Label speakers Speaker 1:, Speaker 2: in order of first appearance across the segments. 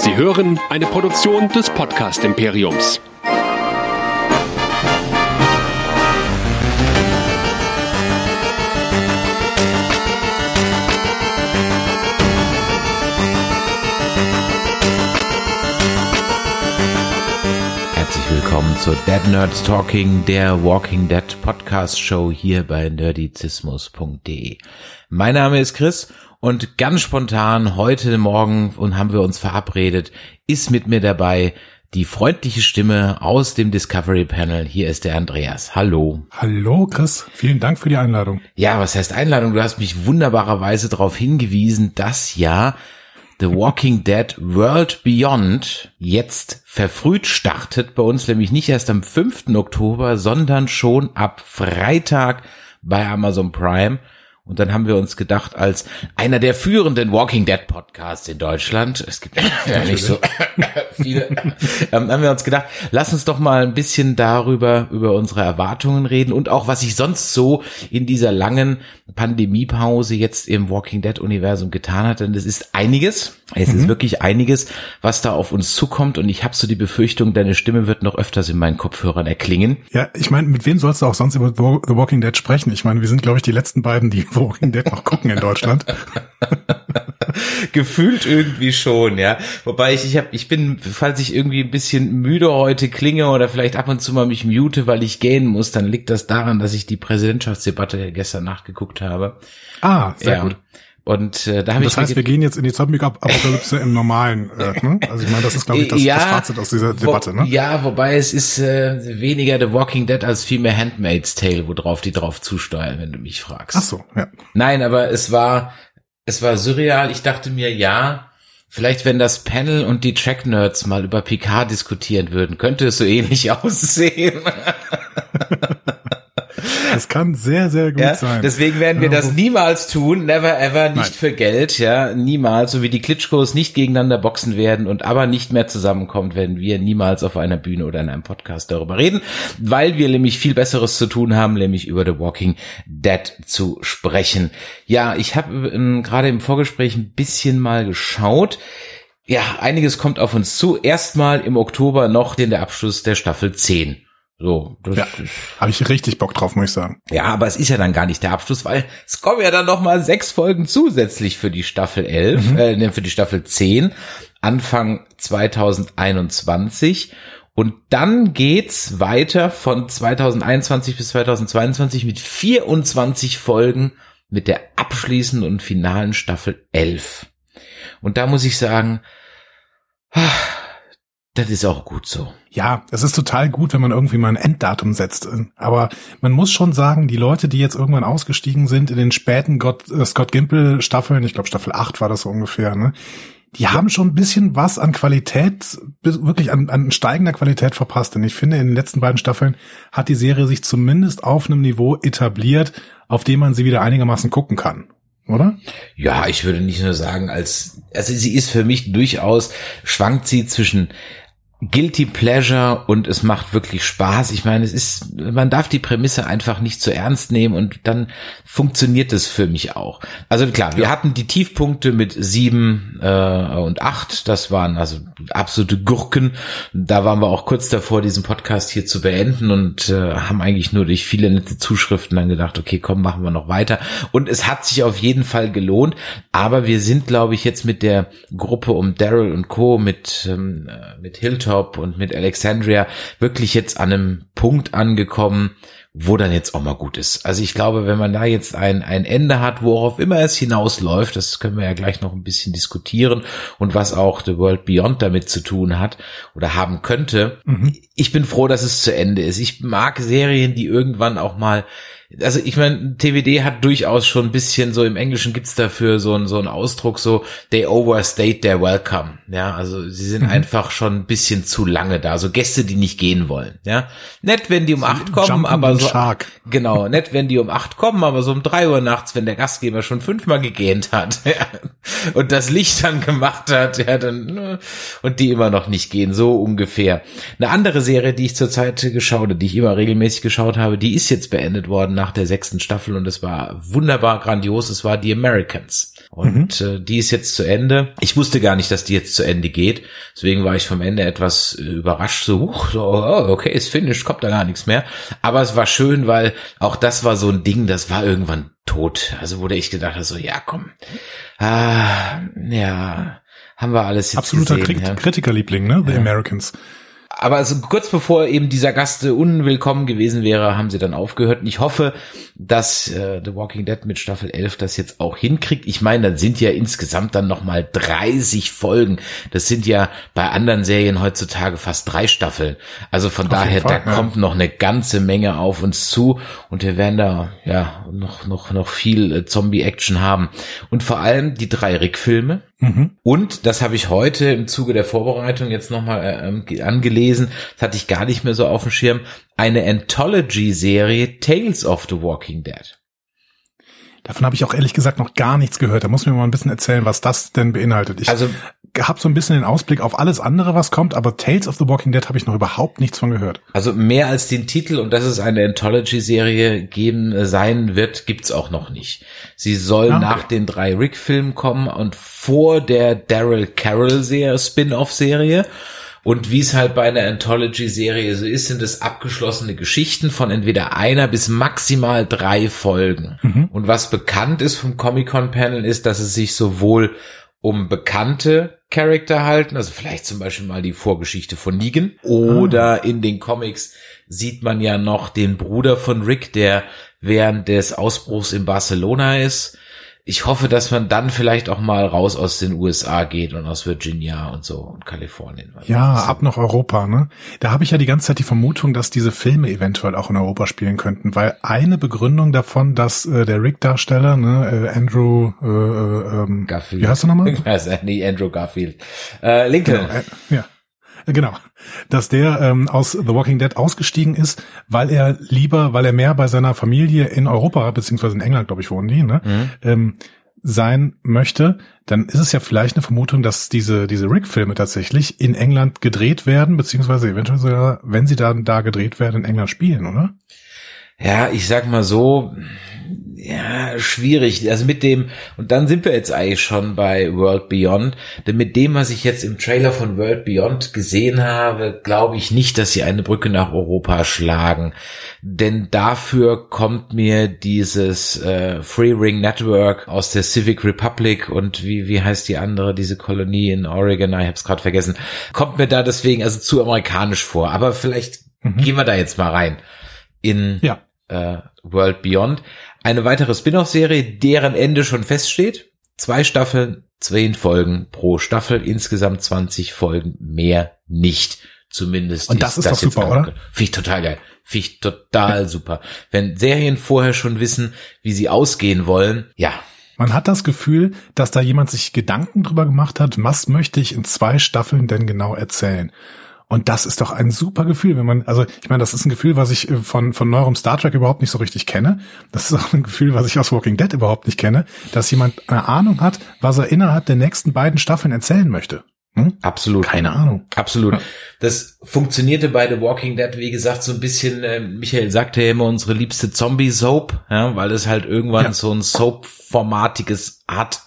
Speaker 1: Sie hören eine Produktion des Podcast Imperiums.
Speaker 2: Herzlich willkommen zur Dead Nerds Talking, der Walking Dead Podcast Show hier bei nerdizismus.de. Mein Name ist Chris und ganz spontan heute Morgen und haben wir uns verabredet, ist mit mir dabei die freundliche Stimme aus dem Discovery Panel. Hier ist der Andreas. Hallo.
Speaker 3: Hallo Chris, vielen Dank für die Einladung.
Speaker 2: Ja, was heißt Einladung? Du hast mich wunderbarerweise darauf hingewiesen, dass ja The Walking Dead World Beyond jetzt verfrüht startet. Bei uns nämlich nicht erst am 5. Oktober, sondern schon ab Freitag bei Amazon Prime. Und dann haben wir uns gedacht, als einer der führenden Walking Dead Podcasts in Deutschland, es gibt ja nicht so viele, ähm, haben wir uns gedacht, lass uns doch mal ein bisschen darüber, über unsere Erwartungen reden und auch, was sich sonst so in dieser langen Pandemiepause jetzt im Walking Dead Universum getan hat. Denn es ist einiges, es mhm. ist wirklich einiges, was da auf uns zukommt. Und ich habe so die Befürchtung, deine Stimme wird noch öfters in meinen Kopfhörern erklingen.
Speaker 3: Ja, ich meine, mit wem sollst du auch sonst über The Walking Dead sprechen? Ich meine, wir sind, glaube ich, die letzten beiden, die Walking Dead noch gucken in Deutschland.
Speaker 2: Gefühlt irgendwie schon, ja. Wobei ich, ich habe, ich bin, falls ich irgendwie ein bisschen müde heute klinge oder vielleicht ab und zu mal mich mute, weil ich gehen muss, dann liegt das daran, dass ich die Präsidentschaftsdebatte gestern nachgeguckt habe.
Speaker 3: Ah, sehr ja. gut.
Speaker 2: Und äh, da habe ich.
Speaker 3: Das heißt, wir gehen jetzt in die Zombie-Apokalypse im normalen. Äh, ne? Also ich meine, das ist, glaube ich, das, ja, das Fazit aus dieser Debatte.
Speaker 2: Ne? Ja, wobei es ist äh, weniger The Walking Dead als vielmehr Handmaid's Tale, worauf die drauf zusteuern, wenn du mich fragst.
Speaker 3: Ach so, ja.
Speaker 2: Nein, aber es war, es war surreal. Ich dachte mir, ja, Vielleicht, wenn das Panel und die Track-Nerds mal über Picard diskutieren würden, könnte es so ähnlich aussehen.
Speaker 3: Das kann sehr, sehr gut
Speaker 2: ja,
Speaker 3: sein.
Speaker 2: Deswegen werden wir das niemals tun, never ever, nicht Nein. für Geld, ja, niemals, so wie die Klitschkos nicht gegeneinander boxen werden und aber nicht mehr zusammenkommt, wenn wir niemals auf einer Bühne oder in einem Podcast darüber reden, weil wir nämlich viel Besseres zu tun haben, nämlich über The Walking Dead zu sprechen. Ja, ich habe ähm, gerade im Vorgespräch ein bisschen mal geschaut. Ja, einiges kommt auf uns zu. Erstmal im Oktober noch den der Abschluss der Staffel 10. So,
Speaker 3: das ja, habe ich richtig Bock drauf, muss ich sagen.
Speaker 2: Ja, aber es ist ja dann gar nicht der Abschluss, weil es kommen ja dann noch mal sechs Folgen zusätzlich für die Staffel 11, mhm. äh, für die Staffel 10, Anfang 2021. Und dann geht's weiter von 2021 bis 2022 mit 24 Folgen mit der abschließenden und finalen Staffel 11. Und da muss ich sagen, das ist auch gut so.
Speaker 3: Ja, es ist total gut, wenn man irgendwie mal ein Enddatum setzt. Aber man muss schon sagen, die Leute, die jetzt irgendwann ausgestiegen sind in den späten God, äh, Scott Gimple Staffeln, ich glaube Staffel 8 war das so ungefähr, ne? Die haben schon ein bisschen was an Qualität, wirklich an, an steigender Qualität verpasst. Denn ich finde, in den letzten beiden Staffeln hat die Serie sich zumindest auf einem Niveau etabliert, auf dem man sie wieder einigermaßen gucken kann oder?
Speaker 2: Ja, ich würde nicht nur sagen, als, also sie ist für mich durchaus, schwankt sie zwischen Guilty Pleasure und es macht wirklich Spaß. Ich meine, es ist, man darf die Prämisse einfach nicht zu ernst nehmen und dann funktioniert es für mich auch. Also klar, wir hatten die Tiefpunkte mit sieben äh, und acht. Das waren also absolute Gurken. Da waren wir auch kurz davor, diesen Podcast hier zu beenden und äh, haben eigentlich nur durch viele nette Zuschriften dann gedacht, okay, komm, machen wir noch weiter. Und es hat sich auf jeden Fall gelohnt. Aber wir sind, glaube ich, jetzt mit der Gruppe um Daryl und Co. mit ähm, äh, mit Hilton Top und mit Alexandria wirklich jetzt an einem Punkt angekommen, wo dann jetzt auch mal gut ist. Also ich glaube, wenn man da jetzt ein, ein Ende hat, worauf immer es hinausläuft, das können wir ja gleich noch ein bisschen diskutieren und was auch The World Beyond damit zu tun hat oder haben könnte. Mhm. Ich bin froh, dass es zu Ende ist. Ich mag Serien, die irgendwann auch mal also ich meine, TWD hat durchaus schon ein bisschen so im Englischen gibt's dafür so ein so ein Ausdruck so they overstate their welcome. Ja, also sie sind mhm. einfach schon ein bisschen zu lange da, so Gäste, die nicht gehen wollen. Ja, nett, wenn die um acht kommen, aber so Shark. genau nett, wenn die um acht kommen, aber so um drei Uhr nachts, wenn der Gastgeber schon fünfmal gegähnt hat ja, und das Licht dann gemacht hat, ja dann ne, und die immer noch nicht gehen, so ungefähr. Eine andere Serie, die ich zurzeit geschaut, die ich immer regelmäßig geschaut habe, die ist jetzt beendet worden nach der sechsten Staffel und es war wunderbar grandios. Es war The Americans. Und mhm. äh, die ist jetzt zu Ende. Ich wusste gar nicht, dass die jetzt zu Ende geht. Deswegen war ich vom Ende etwas äh, überrascht. So, huch, so oh, okay, ist finished, kommt da gar nichts mehr. Aber es war schön, weil auch das war so ein Ding, das war irgendwann tot. Also wurde ich gedacht so, ja, komm. Ah, ja, haben wir alles jetzt
Speaker 3: Absoluter gesehen, ja. Kritikerliebling, ne? The ja. Americans
Speaker 2: aber also kurz bevor eben dieser Gast unwillkommen gewesen wäre, haben sie dann aufgehört. Und ich hoffe, dass äh, The Walking Dead mit Staffel 11 das jetzt auch hinkriegt. Ich meine, dann sind ja insgesamt dann nochmal 30 Folgen. Das sind ja bei anderen Serien heutzutage fast drei Staffeln. Also von auf daher, Fall, da ja. kommt noch eine ganze Menge auf uns zu und wir werden da ja noch, noch, noch viel äh, Zombie-Action haben. Und vor allem die drei Rick-Filme Mhm. Und das habe ich heute im Zuge der Vorbereitung jetzt nochmal äh, angelesen, das hatte ich gar nicht mehr so auf dem Schirm, eine Anthology-Serie Tales of the Walking Dead.
Speaker 3: Davon habe ich auch ehrlich gesagt noch gar nichts gehört. Da muss mir mal ein bisschen erzählen, was das denn beinhaltet. Ich also habe so ein bisschen den Ausblick auf alles andere, was kommt, aber Tales of the Walking Dead habe ich noch überhaupt nichts von gehört.
Speaker 2: Also mehr als den Titel und dass es eine Anthology-Serie geben äh, sein wird, gibt's auch noch nicht. Sie soll ah, okay. nach den drei Rick-Filmen kommen und vor der Daryl Carroll-Serie, Spin-off-Serie. Und wie es halt bei einer Anthology-Serie so ist, sind es abgeschlossene Geschichten von entweder einer bis maximal drei Folgen. Mhm. Und was bekannt ist vom Comic-Con-Panel ist, dass es sich sowohl um bekannte Charakter halten, also vielleicht zum Beispiel mal die Vorgeschichte von Negan oder ah. in den Comics sieht man ja noch den Bruder von Rick, der während des Ausbruchs in Barcelona ist ich hoffe, dass man dann vielleicht auch mal raus aus den USA geht und aus Virginia und so und Kalifornien.
Speaker 3: Ja, ab nach Europa, ne? Da habe ich ja die ganze Zeit die Vermutung, dass diese Filme eventuell auch in Europa spielen könnten, weil eine Begründung davon, dass äh, der Rick-Darsteller, ne, äh, Andrew äh, äh, ähm, Garfield. Wie heißt er nochmal?
Speaker 2: Also, nee, Andrew Garfield. Äh, Lincoln.
Speaker 3: Genau, äh, ja. Genau, dass der ähm, aus The Walking Dead ausgestiegen ist, weil er lieber, weil er mehr bei seiner Familie in Europa beziehungsweise in England, glaube ich, wohnen die, ne, mhm. ähm, sein möchte, dann ist es ja vielleicht eine Vermutung, dass diese diese Rick-Filme tatsächlich in England gedreht werden, beziehungsweise eventuell sogar, wenn sie dann da gedreht werden, in England spielen, oder?
Speaker 2: Ja, ich sag mal so, ja, schwierig. Also mit dem, und dann sind wir jetzt eigentlich schon bei World Beyond, denn mit dem, was ich jetzt im Trailer von World Beyond gesehen habe, glaube ich nicht, dass sie eine Brücke nach Europa schlagen. Denn dafür kommt mir dieses äh, Free Ring Network aus der Civic Republic und wie, wie heißt die andere, diese Kolonie in Oregon, ich habe es gerade vergessen, kommt mir da deswegen also zu amerikanisch vor. Aber vielleicht mhm. gehen wir da jetzt mal rein in ja. äh, World Beyond. Eine weitere Spin-off-Serie, deren Ende schon feststeht. Zwei Staffeln, zehn Folgen pro Staffel, insgesamt 20 Folgen, mehr nicht. Zumindest.
Speaker 3: Und das ist, das doch super, oder?
Speaker 2: Finde ich total geil. Finde ich total super. Wenn Serien vorher schon wissen, wie sie ausgehen wollen, ja,
Speaker 3: man hat das Gefühl, dass da jemand sich Gedanken drüber gemacht hat, was möchte ich in zwei Staffeln denn genau erzählen. Und das ist doch ein super Gefühl, wenn man, also ich meine, das ist ein Gefühl, was ich äh, von, von neuerem Star Trek überhaupt nicht so richtig kenne. Das ist auch ein Gefühl, was ich aus Walking Dead überhaupt nicht kenne, dass jemand eine Ahnung hat, was er innerhalb der nächsten beiden Staffeln erzählen möchte.
Speaker 2: Hm? Absolut.
Speaker 3: Keine Ahnung.
Speaker 2: Absolut. Das funktionierte bei The Walking Dead, wie gesagt, so ein bisschen, äh, Michael sagte ja immer unsere liebste Zombie-Soap, ja, weil es halt irgendwann ja. so ein Soap-formatiges hat.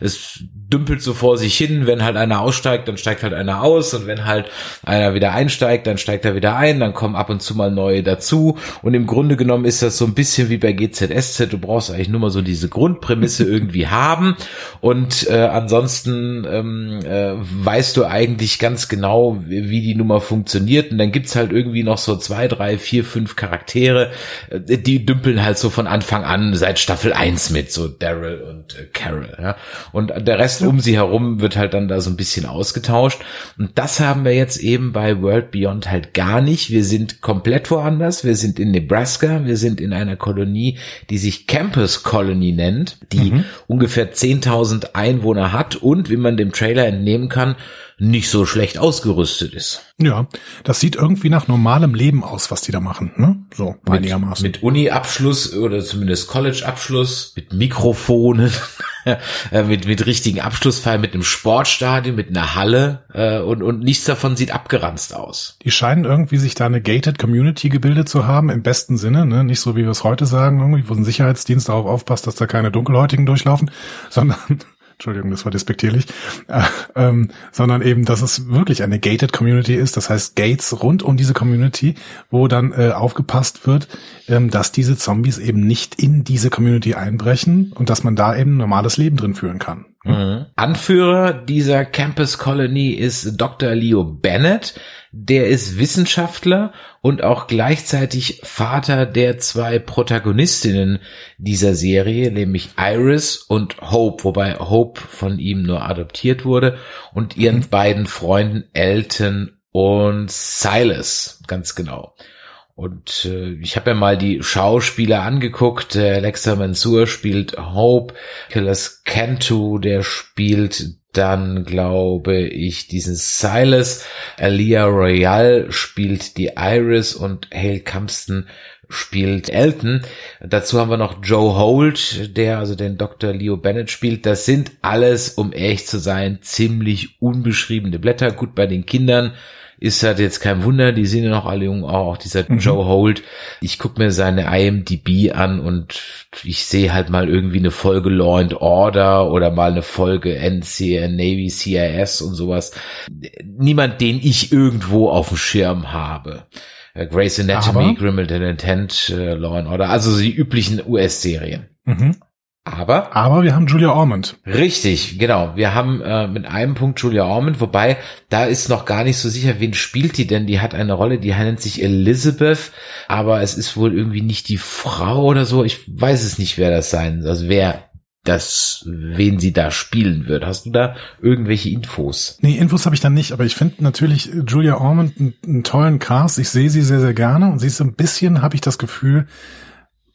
Speaker 2: Es dümpelt so vor sich hin, wenn halt einer aussteigt, dann steigt halt einer aus und wenn halt einer wieder einsteigt, dann steigt er wieder ein, dann kommen ab und zu mal neue dazu und im Grunde genommen ist das so ein bisschen wie bei GZSZ, du brauchst eigentlich nur mal so diese Grundprämisse irgendwie haben und äh, ansonsten ähm, äh, weißt du eigentlich ganz genau, wie die Nummer funktioniert und dann gibt's halt irgendwie noch so zwei, drei, vier, fünf Charaktere, äh, die dümpeln halt so von Anfang an seit Staffel eins mit, so Daryl und äh, Carol, ja. Und der Rest um sie herum wird halt dann da so ein bisschen ausgetauscht. Und das haben wir jetzt eben bei World Beyond halt gar nicht. Wir sind komplett woanders. Wir sind in Nebraska. Wir sind in einer Kolonie, die sich Campus Colony nennt, die mhm. ungefähr 10.000 Einwohner hat und, wie man dem Trailer entnehmen kann, nicht so schlecht ausgerüstet ist.
Speaker 3: Ja, das sieht irgendwie nach normalem Leben aus, was die da machen, ne? So
Speaker 2: einigermaßen. Mit Uni-Abschluss oder zumindest College-Abschluss, mit Mikrofonen. äh, mit, mit richtigen Abschlussfeiern, mit einem Sportstadion, mit einer Halle äh, und, und nichts davon sieht abgeranzt aus.
Speaker 3: Die scheinen irgendwie sich da eine gated Community gebildet zu haben, im besten Sinne, ne? nicht so wie wir es heute sagen, irgendwie, wo ein Sicherheitsdienst darauf aufpasst, dass da keine Dunkelhäutigen durchlaufen, sondern Entschuldigung, das war despektierlich, äh, ähm, sondern eben, dass es wirklich eine gated Community ist, das heißt Gates rund um diese Community, wo dann äh, aufgepasst wird, ähm, dass diese Zombies eben nicht in diese Community einbrechen und dass man da eben normales Leben drin führen kann.
Speaker 2: Mhm. Anführer dieser Campus Colony ist Dr. Leo Bennett. Der ist Wissenschaftler und auch gleichzeitig Vater der zwei Protagonistinnen dieser Serie, nämlich Iris und Hope, wobei Hope von ihm nur adoptiert wurde und ihren mhm. beiden Freunden Elton und Silas, ganz genau. Und äh, ich habe ja mal die Schauspieler angeguckt. Äh, Alexa Mansour spielt Hope, Killers Cantu, der spielt dann glaube ich diesen Silas, Alia Royal spielt die Iris und Hale Campston spielt Elton. Dazu haben wir noch Joe Holt, der also den Dr. Leo Bennett spielt. Das sind alles, um ehrlich zu sein, ziemlich unbeschriebene Blätter. Gut bei den Kindern ist halt jetzt kein Wunder, die sind ja noch alle jung, auch dieser mhm. Joe Holt. Ich guck mir seine IMDb an und ich sehe halt mal irgendwie eine Folge Law and Order oder mal eine Folge NCN, Navy CIS und sowas. Niemand, den ich irgendwo auf dem Schirm habe. Äh, Grace Anatomy, Grimmelton Intent, uh, Law and Order, also die üblichen US-Serien. Mhm. Aber?
Speaker 3: Aber wir haben Julia Ormond.
Speaker 2: Richtig, genau. Wir haben äh, mit einem Punkt Julia Ormond, wobei da ist noch gar nicht so sicher, wen spielt die denn. Die hat eine Rolle, die nennt sich Elizabeth, aber es ist wohl irgendwie nicht die Frau oder so. Ich weiß es nicht, wer das sein, also wer das, wen sie da spielen wird. Hast du da irgendwelche Infos?
Speaker 3: Nee, Infos habe ich dann nicht, aber ich finde natürlich Julia Ormond einen, einen tollen Cast. Ich sehe sie sehr, sehr gerne und sie ist so ein bisschen, habe ich das Gefühl,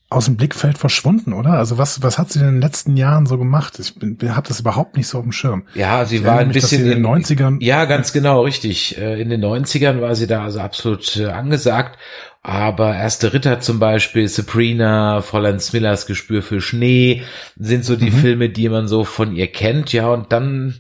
Speaker 3: aus dem Blickfeld verschwunden, oder? Also was, was hat sie denn in den letzten Jahren so gemacht? Ich habe das überhaupt nicht so auf dem Schirm.
Speaker 2: Ja, sie ich war ein mich, bisschen in den 90ern. Ja, ganz genau, richtig. Äh, in den 90ern war sie da also absolut äh, angesagt. Aber Erste Ritter zum Beispiel, Sabrina, Fräulein Smillers Gespür für Schnee sind so die mhm. Filme, die man so von ihr kennt. Ja, und dann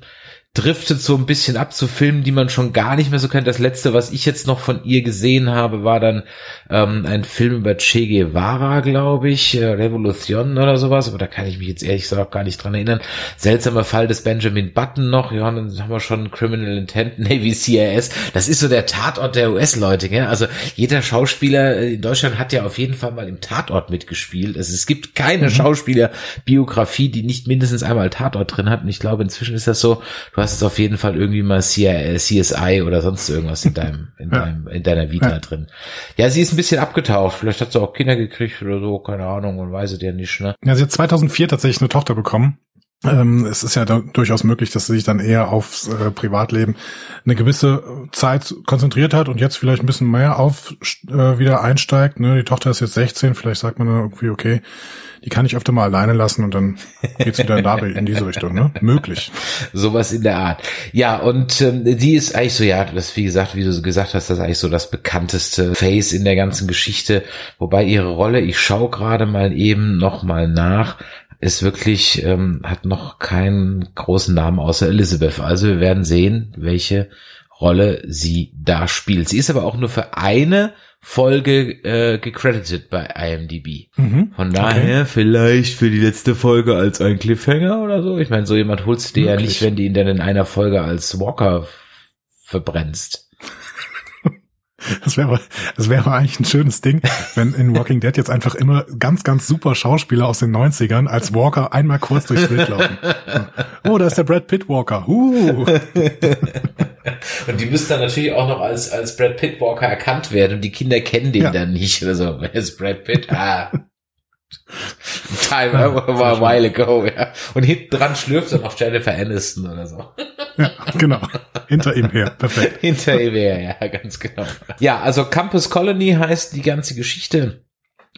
Speaker 2: driftet so ein bisschen ab zu Filmen, die man schon gar nicht mehr so kennt. Das letzte, was ich jetzt noch von ihr gesehen habe, war dann ähm, ein Film über Che Guevara, glaube ich, äh, Revolution oder sowas, aber da kann ich mich jetzt ehrlich gesagt gar nicht dran erinnern. Seltsamer Fall des Benjamin Button noch, ja, dann haben wir schon Criminal Intent, Navy CIS. Das ist so der Tatort der US-Leute, gell? Also jeder Schauspieler in Deutschland hat ja auf jeden Fall mal im Tatort mitgespielt. Also es gibt keine mhm. Schauspielerbiografie, die nicht mindestens einmal Tatort drin hat. Und ich glaube, inzwischen ist das so, du hast es auf jeden Fall irgendwie mal CSI oder sonst irgendwas in deinem, in deinem, in deiner Vita ja. drin. Ja, sie ist ein bisschen abgetaucht. Vielleicht hat sie auch Kinder gekriegt oder so, keine Ahnung, und weiß es ja nicht, ne?
Speaker 3: Ja, sie hat 2004 tatsächlich eine Tochter bekommen. Ähm, es ist ja durchaus möglich, dass sie sich dann eher aufs äh, Privatleben eine gewisse Zeit konzentriert hat und jetzt vielleicht ein bisschen mehr auf äh, wieder einsteigt. Ne? Die Tochter ist jetzt 16, vielleicht sagt man dann irgendwie, okay, die kann ich öfter mal alleine lassen und dann geht's wieder in, da, in diese Richtung, ne? Möglich.
Speaker 2: Sowas in der Art. Ja, und ähm, die ist eigentlich so, ja, das wie gesagt, wie du gesagt hast, das ist eigentlich so das bekannteste Face in der ganzen Geschichte. Wobei ihre Rolle, ich schaue gerade mal eben noch mal nach, ist wirklich, ähm, hat noch keinen großen Namen außer Elizabeth. Also wir werden sehen, welche Rolle sie da spielt. Sie ist aber auch nur für eine Folge äh, gecredited bei IMDb. Mhm. Von daher okay. vielleicht für die letzte Folge als ein Cliffhanger oder so. Ich meine, so jemand holst du dir ja nicht, wenn du ihn dann in einer Folge als Walker verbrennst.
Speaker 3: Das wäre das wäre eigentlich ein schönes Ding, wenn in Walking Dead jetzt einfach immer ganz, ganz super Schauspieler aus den 90ern als Walker einmal kurz durchs Bild laufen. Oh, da ist der Brad Pitt Walker. Uh.
Speaker 2: Und die müssen dann natürlich auch noch als, als Brad Pitt Walker erkannt werden und die Kinder kennen den ja. dann nicht oder so. Wer ist Brad Pitt? Ah. Time ja, war a while ago, ja. Und hinten dran schlürft er noch Jennifer Aniston oder so.
Speaker 3: Ja, genau. Hinter ihm her, perfekt.
Speaker 2: Hinter ihm her, ja, ganz genau. Ja, also Campus Colony heißt die ganze Geschichte,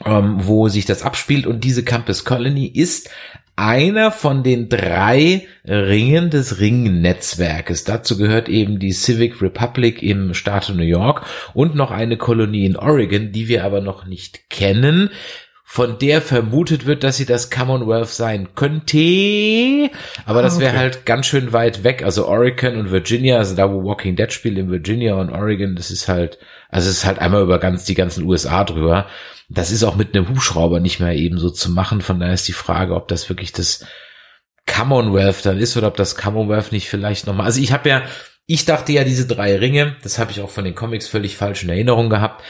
Speaker 2: ähm, wo sich das abspielt und diese Campus Colony ist einer von den drei Ringen des Ringnetzwerkes. Dazu gehört eben die Civic Republic im Staate New York und noch eine Kolonie in Oregon, die wir aber noch nicht kennen von der vermutet wird, dass sie das Commonwealth sein könnte. Aber
Speaker 3: Ah,
Speaker 2: das wäre
Speaker 3: okay.
Speaker 2: halt ganz schön weit weg. Also Oregon und Virginia, also da wo Walking Dead spielt in Virginia und Oregon, das ist halt, also es ist halt einmal über ganz die ganzen USA drüber. Das ist auch mit einem Hubschrauber nicht mehr eben so zu machen. Von daher ist die Frage, ob das wirklich das Commonwealth dann ist oder ob das Commonwealth nicht vielleicht nochmal. Also ich habe ja, ich dachte ja, diese drei Ringe, das habe ich auch von den Comics völlig falsch in Erinnerung gehabt,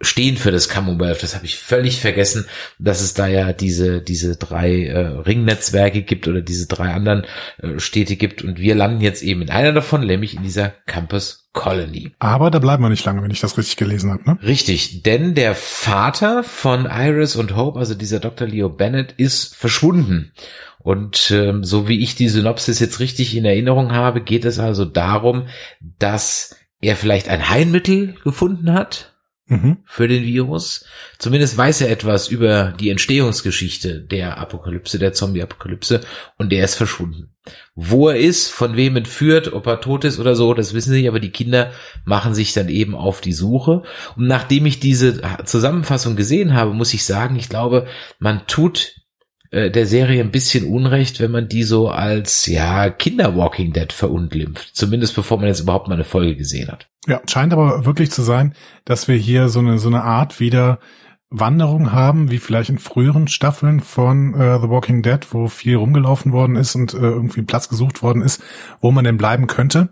Speaker 2: stehen für das Commonwealth. Das habe ich völlig vergessen, dass es da ja diese diese drei äh, Ringnetzwerke gibt oder diese drei anderen äh, Städte gibt und wir landen jetzt eben in einer davon, nämlich in dieser Campus Colony.
Speaker 3: Aber da bleiben wir nicht lange, wenn ich das richtig gelesen habe. Ne?
Speaker 2: Richtig, denn der Vater von Iris und Hope, also dieser Dr. Leo Bennett, ist verschwunden. Und ähm, so wie ich die Synopsis jetzt richtig in Erinnerung habe, geht es also darum, dass er vielleicht ein Heilmittel gefunden hat
Speaker 3: Mhm.
Speaker 2: für den Virus. Zumindest weiß er etwas über die Entstehungsgeschichte der Apokalypse, der Zombie-Apokalypse und der ist verschwunden. Wo er ist, von wem entführt, ob er tot ist oder so, das wissen sie aber die Kinder machen sich dann eben auf die Suche. Und nachdem ich diese Zusammenfassung gesehen habe, muss ich sagen, ich glaube, man tut äh, der Serie ein bisschen Unrecht, wenn man die so als ja Kinder Walking Dead verunglimpft. Zumindest bevor man jetzt überhaupt mal eine Folge gesehen hat.
Speaker 3: Ja, scheint aber wirklich zu sein, dass wir hier so eine so eine Art wieder Wanderung haben, wie vielleicht in früheren Staffeln von äh, The Walking Dead, wo viel rumgelaufen worden ist und äh, irgendwie Platz gesucht worden ist, wo man denn bleiben könnte.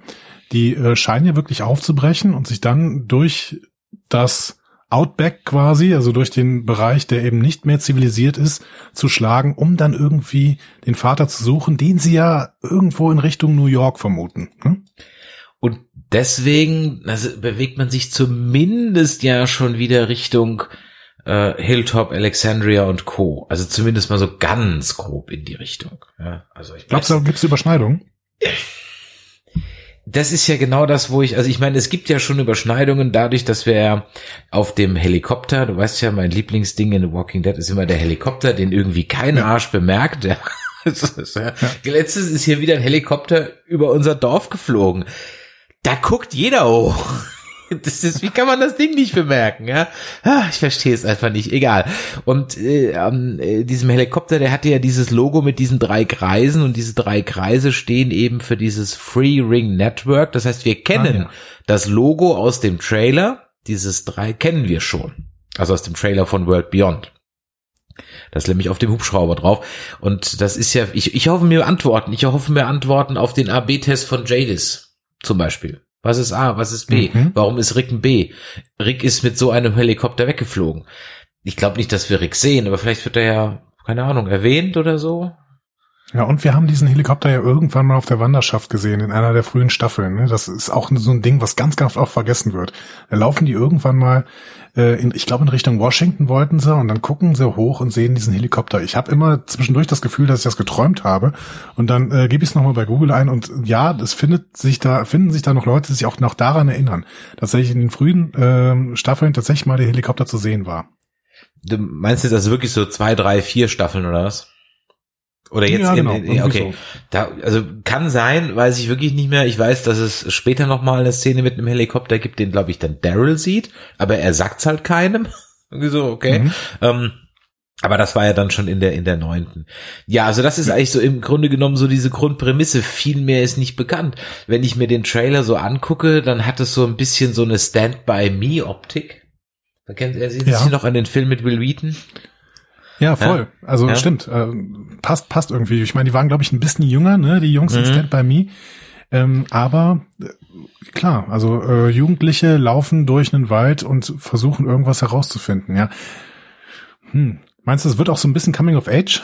Speaker 3: Die äh, scheinen ja wirklich aufzubrechen und sich dann durch das Outback quasi, also durch den Bereich, der eben nicht mehr zivilisiert ist, zu schlagen, um dann irgendwie den Vater zu suchen, den sie ja irgendwo in Richtung New York vermuten. Hm?
Speaker 2: Und deswegen also bewegt man sich zumindest ja schon wieder Richtung äh, Hilltop, Alexandria und Co. Also zumindest mal so ganz grob in die Richtung. Ja, also ich
Speaker 3: Glaubst du, da gibt's Überschneidungen?
Speaker 2: Das ist ja genau das, wo ich, also ich meine, es gibt ja schon Überschneidungen dadurch, dass wir ja auf dem Helikopter, du weißt ja, mein Lieblingsding in The Walking Dead ist immer der Helikopter, den irgendwie kein Arsch bemerkt. Ja. Das ist, ja. Letztes ist hier wieder ein Helikopter über unser Dorf geflogen. Da guckt jeder hoch. Das ist, wie kann man das Ding nicht bemerken, ja? Ah, Ich verstehe es einfach nicht. Egal. Und äh, an äh, diesem Helikopter, der hatte ja dieses Logo mit diesen drei Kreisen und diese drei Kreise stehen eben für dieses Free Ring Network. Das heißt, wir kennen
Speaker 3: Ah, ja.
Speaker 2: das Logo aus dem Trailer. Dieses drei kennen wir schon. Also aus dem Trailer von World Beyond. Das ist nämlich auf dem Hubschrauber drauf. Und das ist ja, ich, ich hoffe mir Antworten. Ich hoffe mir Antworten auf den AB-Test von Jadis. Zum Beispiel. Was ist A? Was ist B?
Speaker 3: Mhm.
Speaker 2: Warum ist Rick ein B? Rick ist mit so einem Helikopter weggeflogen. Ich glaube nicht, dass wir Rick sehen, aber vielleicht wird er ja, keine Ahnung, erwähnt oder so.
Speaker 3: Ja, und wir haben diesen Helikopter ja irgendwann mal auf der Wanderschaft gesehen, in einer der frühen Staffeln. Ne? Das ist auch so ein Ding, was ganz, ganz oft vergessen wird. Da laufen die irgendwann mal, äh, in, ich glaube in Richtung Washington wollten sie, und dann gucken sie hoch und sehen diesen Helikopter. Ich habe immer zwischendurch das Gefühl, dass ich das geträumt habe. Und dann äh, gebe ich es nochmal bei Google ein und ja, es findet sich da, finden sich da noch Leute, die sich auch noch daran erinnern, dass tatsächlich in den frühen ähm, Staffeln tatsächlich mal der Helikopter zu sehen war.
Speaker 2: Du meinst jetzt also wirklich so zwei, drei, vier Staffeln oder was? Oder jetzt
Speaker 3: Ja, genau,
Speaker 2: in, okay. Da, also kann sein, weiß ich wirklich nicht mehr. Ich weiß, dass es später noch mal eine Szene mit einem Helikopter gibt, den glaube ich dann Daryl sieht, aber er sagt's halt keinem. Irgendwie so, okay.
Speaker 3: Mhm.
Speaker 2: Ähm, aber das war ja dann schon in der in der neunten. Ja, also das ist eigentlich so im Grunde genommen so diese Grundprämisse. Viel mehr ist nicht bekannt. Wenn ich mir den Trailer so angucke, dann hat es so ein bisschen so eine Stand-by-Me-Optik. Da kennt er sich
Speaker 3: Ja.
Speaker 2: noch an den Film mit Will Wheaton.
Speaker 3: Ja, voll. Also
Speaker 2: Ja.
Speaker 3: stimmt. Äh, passt, passt irgendwie. Ich meine, die waren, glaube ich, ein bisschen jünger, ne? Die Jungs in
Speaker 2: Mhm.
Speaker 3: Stand by Me. Ähm, aber äh, klar, also äh, Jugendliche laufen durch einen Wald und versuchen irgendwas herauszufinden, ja. Hm. Meinst du, es wird auch so ein bisschen Coming of Age?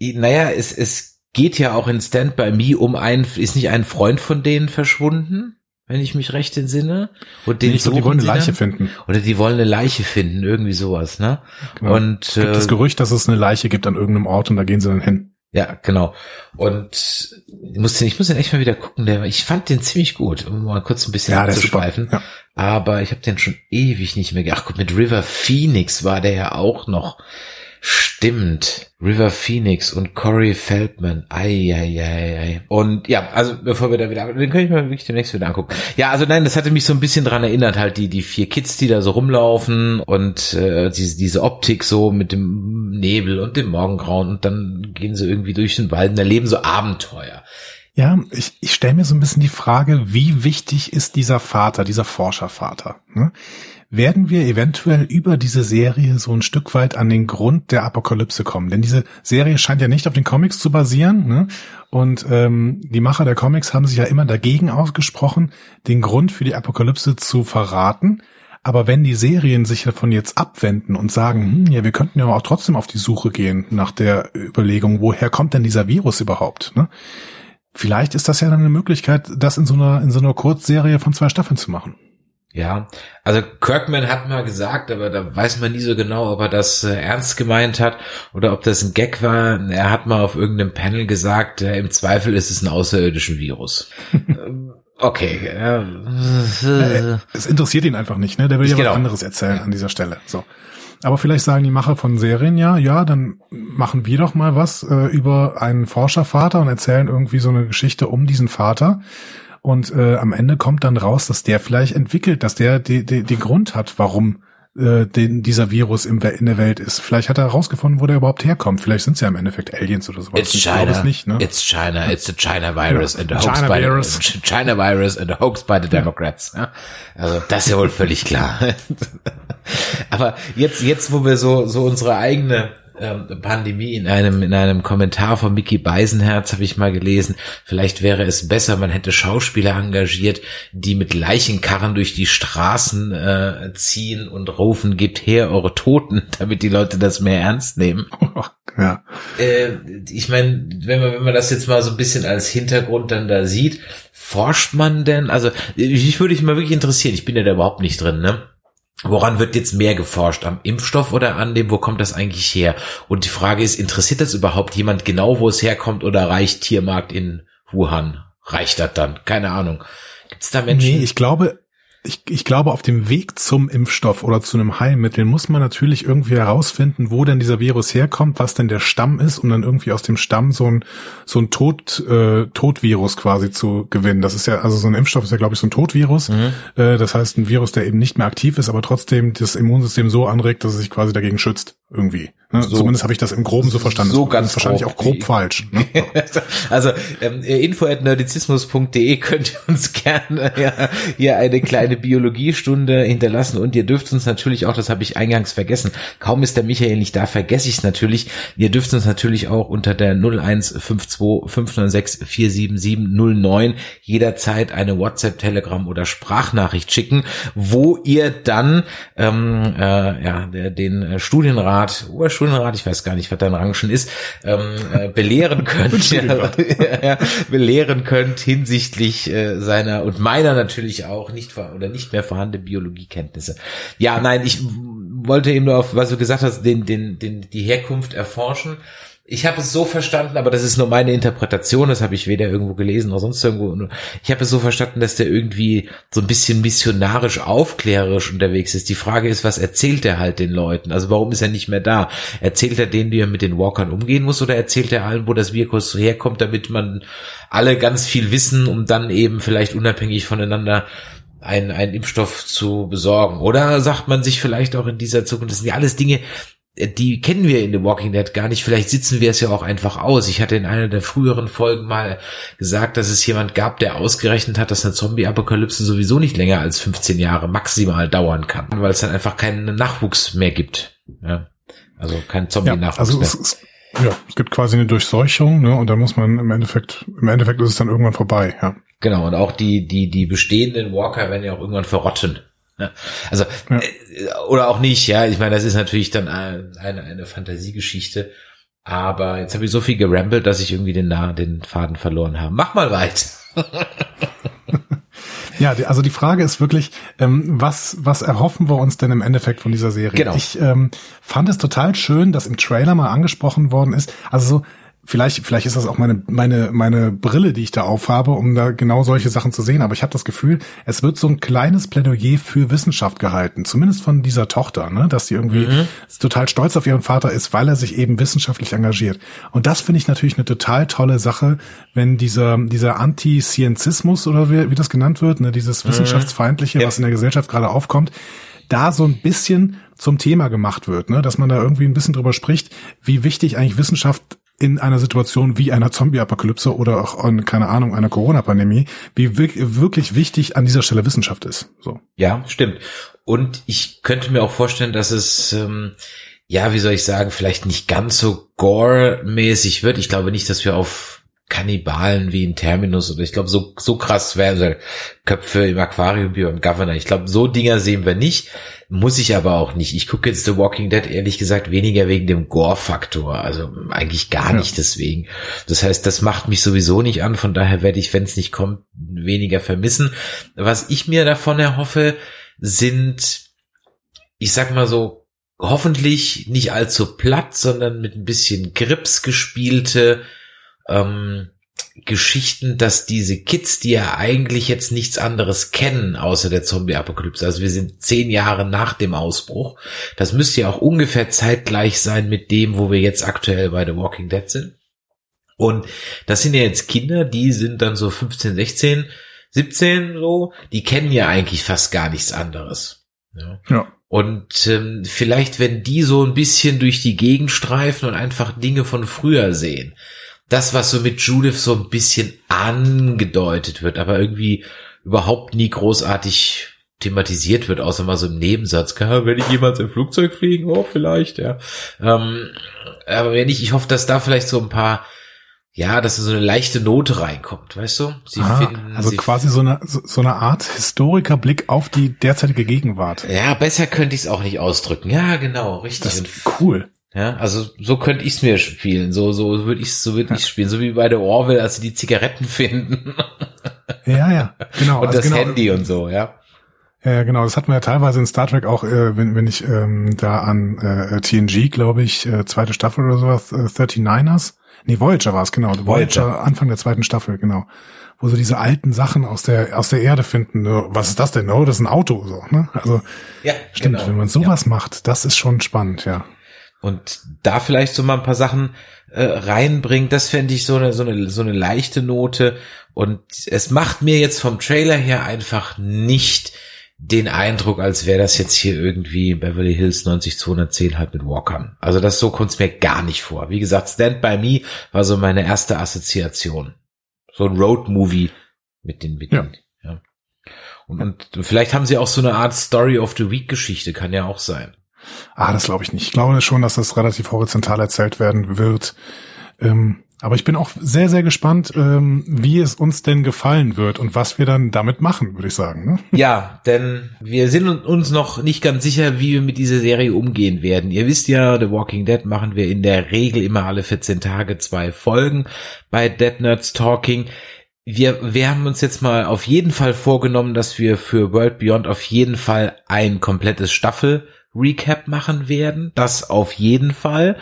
Speaker 2: Naja, es, es geht ja auch in Stand By Me um einen, ist nicht ein Freund von denen verschwunden, wenn ich mich recht entsinne? Und den
Speaker 3: ich glaube, die wollen eine Leiche
Speaker 2: dann?
Speaker 3: finden.
Speaker 2: Oder die wollen eine Leiche finden, irgendwie sowas, ne?
Speaker 3: Genau.
Speaker 2: Und
Speaker 3: Es gibt
Speaker 2: äh,
Speaker 3: das Gerücht, dass es eine Leiche gibt an irgendeinem Ort und da gehen sie dann hin.
Speaker 2: ja, genau. Und ich muss den, ich muss den echt mal wieder gucken, der, ich fand den ziemlich gut, um mal kurz ein bisschen
Speaker 3: Ja,
Speaker 2: abzuschweifen.
Speaker 3: Ja.
Speaker 2: Aber ich habe den schon ewig nicht mehr. Ach gut, mit River Phoenix war der ja auch noch. Stimmt. River Phoenix und Corey Feldman. Eieiei. Und ja, also bevor wir da wieder, den kann ich mir wirklich demnächst wieder angucken. Ja, also nein, das hatte mich so ein bisschen dran erinnert, halt die, die vier Kids, die da so rumlaufen und äh, diese, diese Optik so mit dem Nebel und dem Morgengrauen und dann gehen sie irgendwie durch den Wald und erleben so Abenteuer.
Speaker 3: Ja, ich, ich stelle mir so ein bisschen die Frage, wie wichtig ist dieser Vater, dieser Forschervater? Ne? werden wir eventuell über diese Serie so ein Stück weit an den Grund der Apokalypse kommen. Denn diese Serie scheint ja nicht auf den Comics zu basieren. Ne? Und ähm, die Macher der Comics haben sich ja immer dagegen ausgesprochen, den Grund für die Apokalypse zu verraten. Aber wenn die Serien sich davon jetzt abwenden und sagen, hm, ja, wir könnten ja auch trotzdem auf die Suche gehen nach der Überlegung, woher kommt denn dieser Virus überhaupt? Ne? Vielleicht ist das ja dann eine Möglichkeit, das in so einer, in so einer Kurzserie von zwei Staffeln zu machen.
Speaker 2: Ja, also Kirkman hat mal gesagt, aber da weiß man nie so genau, ob er das äh, ernst gemeint hat oder ob das ein Gag war. Er hat mal auf irgendeinem Panel gesagt, äh, im Zweifel ist es ein außerirdischen Virus. Ähm, okay. Äh,
Speaker 3: es interessiert ihn einfach nicht, ne? Der will ja genau. was anderes erzählen an dieser Stelle. So. Aber vielleicht sagen die Macher von Serien ja, ja, dann machen wir doch mal was äh, über einen Forschervater und erzählen irgendwie so eine Geschichte um diesen Vater. Und äh, am Ende kommt dann raus, dass der vielleicht entwickelt, dass der den Grund hat, warum äh, den, dieser Virus im, in der Welt ist. Vielleicht hat er herausgefunden, wo der überhaupt herkommt. Vielleicht sind es ja im Endeffekt Aliens oder sowas.
Speaker 2: It's China. Nicht, ne? It's China. It's a China virus ja. and hoax China by virus. The, China virus and a hoax by the Democrats. Ja. Also das ist ja wohl völlig klar. Aber jetzt, jetzt, wo wir so, so unsere eigene ähm, Pandemie in einem in einem Kommentar von Mickey Beisenherz habe ich mal gelesen, vielleicht wäre es besser, man hätte Schauspieler engagiert, die mit Leichenkarren durch die Straßen äh, ziehen und rufen, gebt her eure Toten, damit die Leute das mehr ernst nehmen.
Speaker 3: Ja.
Speaker 2: Äh, ich meine, wenn man wenn man das jetzt mal so ein bisschen als Hintergrund dann da sieht, forscht man denn? Also ich würde mich mal wirklich interessieren. Ich bin ja da überhaupt nicht drin, ne? Woran wird jetzt mehr geforscht? Am Impfstoff oder an dem, wo kommt das eigentlich her? Und die Frage ist, interessiert das überhaupt jemand genau, wo es herkommt oder reicht Tiermarkt in Wuhan? Reicht das dann? Keine Ahnung. Gibt es da Menschen?
Speaker 3: Nee, ich glaube, ich, ich glaube, auf dem Weg zum Impfstoff oder zu einem Heilmittel muss man natürlich irgendwie herausfinden, wo denn dieser Virus herkommt, was denn der Stamm ist, um dann irgendwie aus dem Stamm so ein, so ein Tod, äh, Todvirus quasi zu gewinnen. Das ist ja, also so ein Impfstoff ist ja, glaube ich, so ein Todvirus. Mhm. Äh, das heißt, ein Virus, der eben nicht mehr aktiv ist, aber trotzdem das Immunsystem so anregt, dass es sich quasi dagegen schützt. Irgendwie. Ne? So, Zumindest habe ich das im Groben so verstanden.
Speaker 2: So ganz
Speaker 3: das ist wahrscheinlich grob. auch grob falsch. Ne?
Speaker 2: also ähm, info.nerdizismus.de könnt ihr uns gerne ja, hier eine kleine Biologiestunde hinterlassen und ihr dürft uns natürlich auch, das habe ich eingangs vergessen, kaum ist der Michael nicht da, vergesse ich es natürlich. Ihr dürft uns natürlich auch unter der 0152 596 47709 jederzeit eine WhatsApp, Telegram oder Sprachnachricht schicken, wo ihr dann ähm, äh, ja, den Studienrat, Oberstudienrat, ich weiß gar nicht, was dein Rang schon ist, ähm, äh, belehren könnt, ja, ja, belehren könnt hinsichtlich äh, seiner und meiner natürlich auch nicht oder nicht mehr vorhandene Biologiekenntnisse. Ja, nein, ich wollte eben nur auf, was du gesagt hast, den, den, den, die Herkunft erforschen. Ich habe es so verstanden, aber das ist nur meine Interpretation, das habe ich weder irgendwo gelesen noch sonst irgendwo. Ich habe es so verstanden, dass der irgendwie so ein bisschen missionarisch aufklärerisch unterwegs ist. Die Frage ist, was erzählt er halt den Leuten? Also warum ist er nicht mehr da? Erzählt er denen, wie er mit den Walkern umgehen muss, oder erzählt er allen, wo das Virus herkommt, damit man alle ganz viel wissen, um dann eben vielleicht unabhängig voneinander einen, einen Impfstoff zu besorgen? Oder sagt man sich vielleicht auch in dieser Zukunft, das sind ja alles Dinge, die kennen wir in The Walking Dead gar nicht. Vielleicht sitzen wir es ja auch einfach aus. Ich hatte in einer der früheren Folgen mal gesagt, dass es jemand gab, der ausgerechnet hat, dass eine Zombie-Apokalypse sowieso nicht länger als 15 Jahre maximal dauern kann, weil es dann einfach keinen Nachwuchs mehr gibt. Ja. Also kein Zombie-Nachwuchs
Speaker 3: ja, also mehr. Es, es, ja, es gibt quasi eine Durchseuchung, ne? Und da muss man im Endeffekt, im Endeffekt ist es dann irgendwann vorbei, ja.
Speaker 2: Genau, und auch die, die, die bestehenden Walker werden ja auch irgendwann verrotten. Ne? Also ja. äh, oder auch nicht, ja. Ich meine, das ist natürlich dann eine, eine Fantasiegeschichte. Aber jetzt habe ich so viel gerambelt, dass ich irgendwie den, den Faden verloren habe. Mach mal weit.
Speaker 3: Ja, also die Frage ist wirklich, ähm, was, was erhoffen wir uns denn im Endeffekt von dieser Serie?
Speaker 2: Genau.
Speaker 3: Ich ähm, fand es total schön, dass im Trailer mal angesprochen worden ist. Also so, vielleicht, vielleicht ist das auch meine, meine, meine Brille, die ich da aufhabe, um da genau solche Sachen zu sehen. Aber ich habe das Gefühl, es wird so ein kleines Plädoyer für Wissenschaft gehalten, zumindest von dieser Tochter, ne? dass sie irgendwie mhm. total stolz auf ihren Vater ist, weil er sich eben wissenschaftlich engagiert. Und das finde ich natürlich eine total tolle Sache, wenn dieser, dieser Anti-Scienzismus oder wie, wie das genannt wird, ne? dieses mhm. Wissenschaftsfeindliche, ja. was in der Gesellschaft gerade aufkommt, da so ein bisschen zum Thema gemacht wird, ne? dass man da irgendwie ein bisschen drüber spricht, wie wichtig eigentlich Wissenschaft in einer Situation wie einer Zombie-Apokalypse oder auch, in, keine Ahnung, einer Corona-Pandemie, wie wirklich wichtig an dieser Stelle Wissenschaft ist. So.
Speaker 2: Ja, stimmt. Und ich könnte mir auch vorstellen, dass es, ähm, ja, wie soll ich sagen, vielleicht nicht ganz so gore-mäßig wird. Ich glaube nicht, dass wir auf Kannibalen wie in Terminus oder ich glaube, so, so krass wären Köpfe im Aquarium wie beim Governor. Ich glaube, so Dinger sehen wir nicht. Muss ich aber auch nicht. Ich gucke jetzt The Walking Dead ehrlich gesagt weniger wegen dem Gore-Faktor. Also eigentlich gar ja. nicht deswegen. Das heißt, das macht mich sowieso nicht an. Von daher werde ich, wenn es nicht kommt, weniger vermissen. Was ich mir davon erhoffe, sind, ich sag mal so, hoffentlich nicht allzu platt, sondern mit ein bisschen Grips gespielte ähm, Geschichten, dass diese Kids, die ja eigentlich jetzt nichts anderes kennen, außer der Zombie-Apokalypse, also wir sind zehn Jahre nach dem Ausbruch, das müsste ja auch ungefähr zeitgleich sein mit dem, wo wir jetzt aktuell bei The Walking Dead sind. Und das sind ja jetzt Kinder, die sind dann so 15, 16, 17 so, die kennen ja eigentlich fast gar nichts anderes. Ja. ja. Und ähm, vielleicht, wenn die so ein bisschen durch die Gegend streifen und einfach Dinge von früher sehen, das, was so mit Judith so ein bisschen angedeutet wird, aber irgendwie überhaupt nie großartig thematisiert wird, außer mal so im Nebensatz. Wenn ich jemals im Flugzeug fliegen? Oh, vielleicht, ja. Ähm, aber wenn ich, ich hoffe, dass da vielleicht so ein paar, ja, dass so eine leichte Note reinkommt, weißt du?
Speaker 3: Sie ah, finden, also quasi so eine, so eine Art Historikerblick auf die derzeitige Gegenwart.
Speaker 2: Ja, besser könnte ich es auch nicht ausdrücken. Ja, genau, richtig.
Speaker 3: Das ist cool.
Speaker 2: Ja, also so könnte ich es mir spielen. So, so würde ich so würde ich spielen. So wie bei der Orwell, als sie die Zigaretten finden.
Speaker 3: Ja, ja, genau.
Speaker 2: und also das genau, Handy und so, ja.
Speaker 3: Ja, genau. Das hatten wir ja teilweise in Star Trek auch, äh, wenn, wenn ich ähm, da an äh, TNG, glaube ich, äh, zweite Staffel oder sowas, äh, 39ers. Nee, Voyager war es, genau. Voyager. Voyager, Anfang der zweiten Staffel, genau. Wo so diese alten Sachen aus der aus der Erde finden. Was ist das denn? Oh, das ist ein Auto, so. Ne? Also ja, stimmt. Genau. Wenn man sowas ja. macht, das ist schon spannend, ja
Speaker 2: und da vielleicht so mal ein paar Sachen äh, reinbringt, das fände ich so eine, so eine, so eine leichte Note. Und es macht mir jetzt vom Trailer her einfach nicht den Eindruck, als wäre das jetzt hier irgendwie Beverly Hills 90210 halt mit Walkern. Also das so kommt es mir gar nicht vor. Wie gesagt, Stand By Me war so meine erste Assoziation. So ein Road-Movie mit den, mit ja. den, ja. Und, und vielleicht haben sie auch so eine Art Story of the Week Geschichte, kann ja auch sein.
Speaker 3: Ah, das glaube ich nicht. Ich glaube schon, dass das relativ horizontal erzählt werden wird. Ähm, aber ich bin auch sehr, sehr gespannt, ähm, wie es uns denn gefallen wird und was wir dann damit machen, würde ich sagen. Ne?
Speaker 2: Ja, denn wir sind uns noch nicht ganz sicher, wie wir mit dieser Serie umgehen werden. Ihr wisst ja, The Walking Dead machen wir in der Regel immer alle 14 Tage zwei Folgen bei Dead Nerds Talking. Wir, wir haben uns jetzt mal auf jeden Fall vorgenommen, dass wir für World Beyond auf jeden Fall ein komplettes Staffel Recap machen werden. Das auf jeden Fall.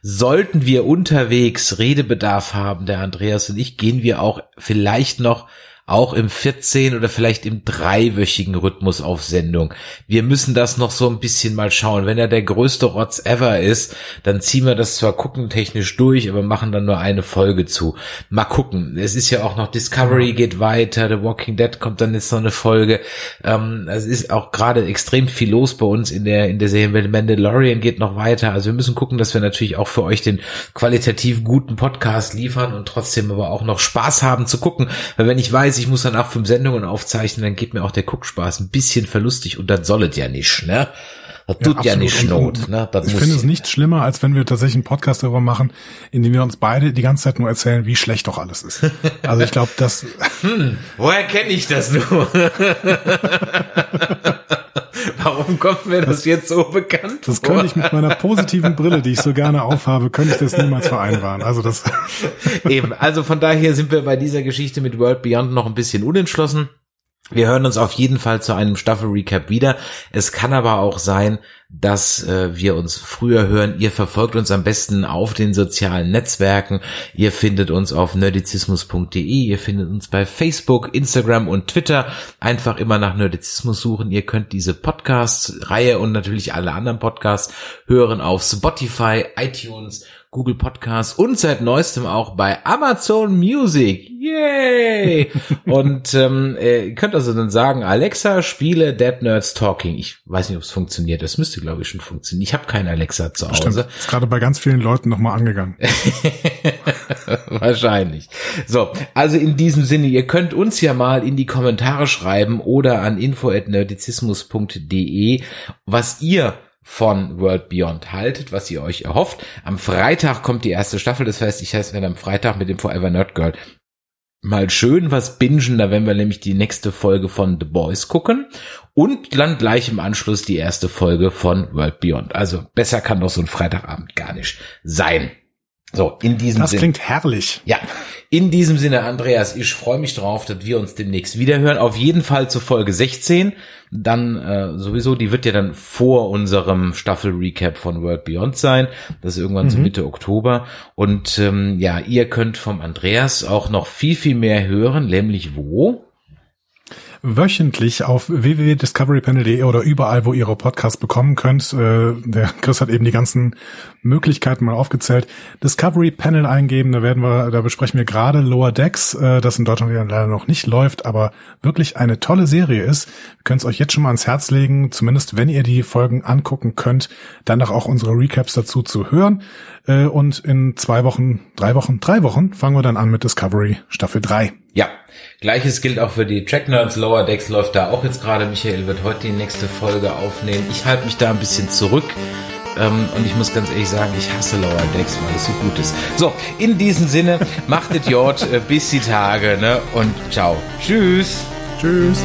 Speaker 2: Sollten wir unterwegs Redebedarf haben, der Andreas und ich, gehen wir auch vielleicht noch auch im 14 oder vielleicht im dreiwöchigen Rhythmus auf Sendung. Wir müssen das noch so ein bisschen mal schauen. Wenn er der größte Rotz ever ist, dann ziehen wir das zwar guckentechnisch durch, aber machen dann nur eine Folge zu. Mal gucken. Es ist ja auch noch Discovery geht weiter, The Walking Dead kommt dann jetzt noch eine Folge. Ähm, es ist auch gerade extrem viel los bei uns in der, in der Serie. Mandalorian geht noch weiter. Also wir müssen gucken, dass wir natürlich auch für euch den qualitativ guten Podcast liefern und trotzdem aber auch noch Spaß haben zu gucken. Weil wenn ich weiß, weiß, ich muss dann auch fünf Sendungen aufzeichnen, dann geht mir auch der Guckspaß ein bisschen verlustig und dann soll es ja nicht, ne? Das tut ja, ja nicht Not. Ne?
Speaker 3: Das ich finde es nicht schlimmer, als wenn wir tatsächlich einen Podcast darüber machen, in dem wir uns beide die ganze Zeit nur erzählen, wie schlecht doch alles ist. Also ich glaube, das.
Speaker 2: Hm, woher kenne ich das nur? Warum kommt mir das, das, jetzt so bekannt
Speaker 3: Das könnte ich mit meiner positiven Brille, die ich so gerne aufhabe, könnte ich das niemals vereinbaren. Also das.
Speaker 2: Eben. Also von daher sind wir bei dieser Geschichte mit World Beyond noch ein bisschen unentschlossen. Wir hören uns auf jeden Fall zu einem Staffel-Recap wieder. Es kann aber auch sein, dass äh, wir uns früher hören. Ihr verfolgt uns am besten auf den sozialen Netzwerken. Ihr findet uns auf nerdizismus.de. Ihr findet uns bei Facebook, Instagram und Twitter. Einfach immer nach Nerdizismus suchen. Ihr könnt diese Podcast-Reihe und natürlich alle anderen Podcasts hören auf Spotify, iTunes Google Podcasts und seit neuestem auch bei Amazon Music. Yay! und ähm, äh, ihr könnt also dann sagen, Alexa, spiele Dead Nerds Talking. Ich weiß nicht, ob es funktioniert. Das müsste, glaube ich, schon funktionieren. Ich habe keine Alexa zu Hause. Stimmt.
Speaker 3: Ist gerade bei ganz vielen Leuten nochmal angegangen.
Speaker 2: Wahrscheinlich. So, also in diesem Sinne, ihr könnt uns ja mal in die Kommentare schreiben oder an info@nerdizismus.de, was ihr von World Beyond haltet, was ihr euch erhofft. Am Freitag kommt die erste Staffel, das heißt, ich heiße, wenn am Freitag mit dem Forever Nerd Girl mal schön was bingen, da werden wir nämlich die nächste Folge von The Boys gucken und dann gleich im Anschluss die erste Folge von World Beyond. Also besser kann doch so ein Freitagabend gar nicht sein. So, in diesem
Speaker 3: Das Sinn, klingt herrlich.
Speaker 2: Ja, in diesem Sinne, Andreas, ich freue mich drauf, dass wir uns demnächst wiederhören. Auf jeden Fall zur Folge 16. Dann äh, sowieso, die wird ja dann vor unserem Staffel-Recap von World Beyond sein. Das ist irgendwann mhm. so Mitte Oktober. Und ähm, ja, ihr könnt vom Andreas auch noch viel, viel mehr hören, nämlich wo?
Speaker 3: Wöchentlich auf www.discoverypanel.de oder überall, wo ihr eure Podcasts bekommen könnt. Äh, der Chris hat eben die ganzen Möglichkeiten mal aufgezählt. Discovery Panel eingeben, da werden wir, da besprechen wir gerade Lower Decks, äh, das in Deutschland leider noch nicht läuft, aber wirklich eine tolle Serie ist. Wir können es euch jetzt schon mal ans Herz legen, zumindest wenn ihr die Folgen angucken könnt, dann auch unsere Recaps dazu zu hören. Äh, und in zwei Wochen, drei Wochen, drei Wochen fangen wir dann an mit Discovery Staffel 3.
Speaker 2: Ja, gleiches gilt auch für die Track Nerds. Lower Decks läuft da auch jetzt gerade. Michael wird heute die nächste Folge aufnehmen. Ich halte mich da ein bisschen zurück. Ähm, und ich muss ganz ehrlich sagen, ich hasse Lower Decks, weil es so gut ist. So, in diesem Sinne, macht es Jord, äh, bis die Tage, ne? Und ciao. Tschüss.
Speaker 3: Tschüss.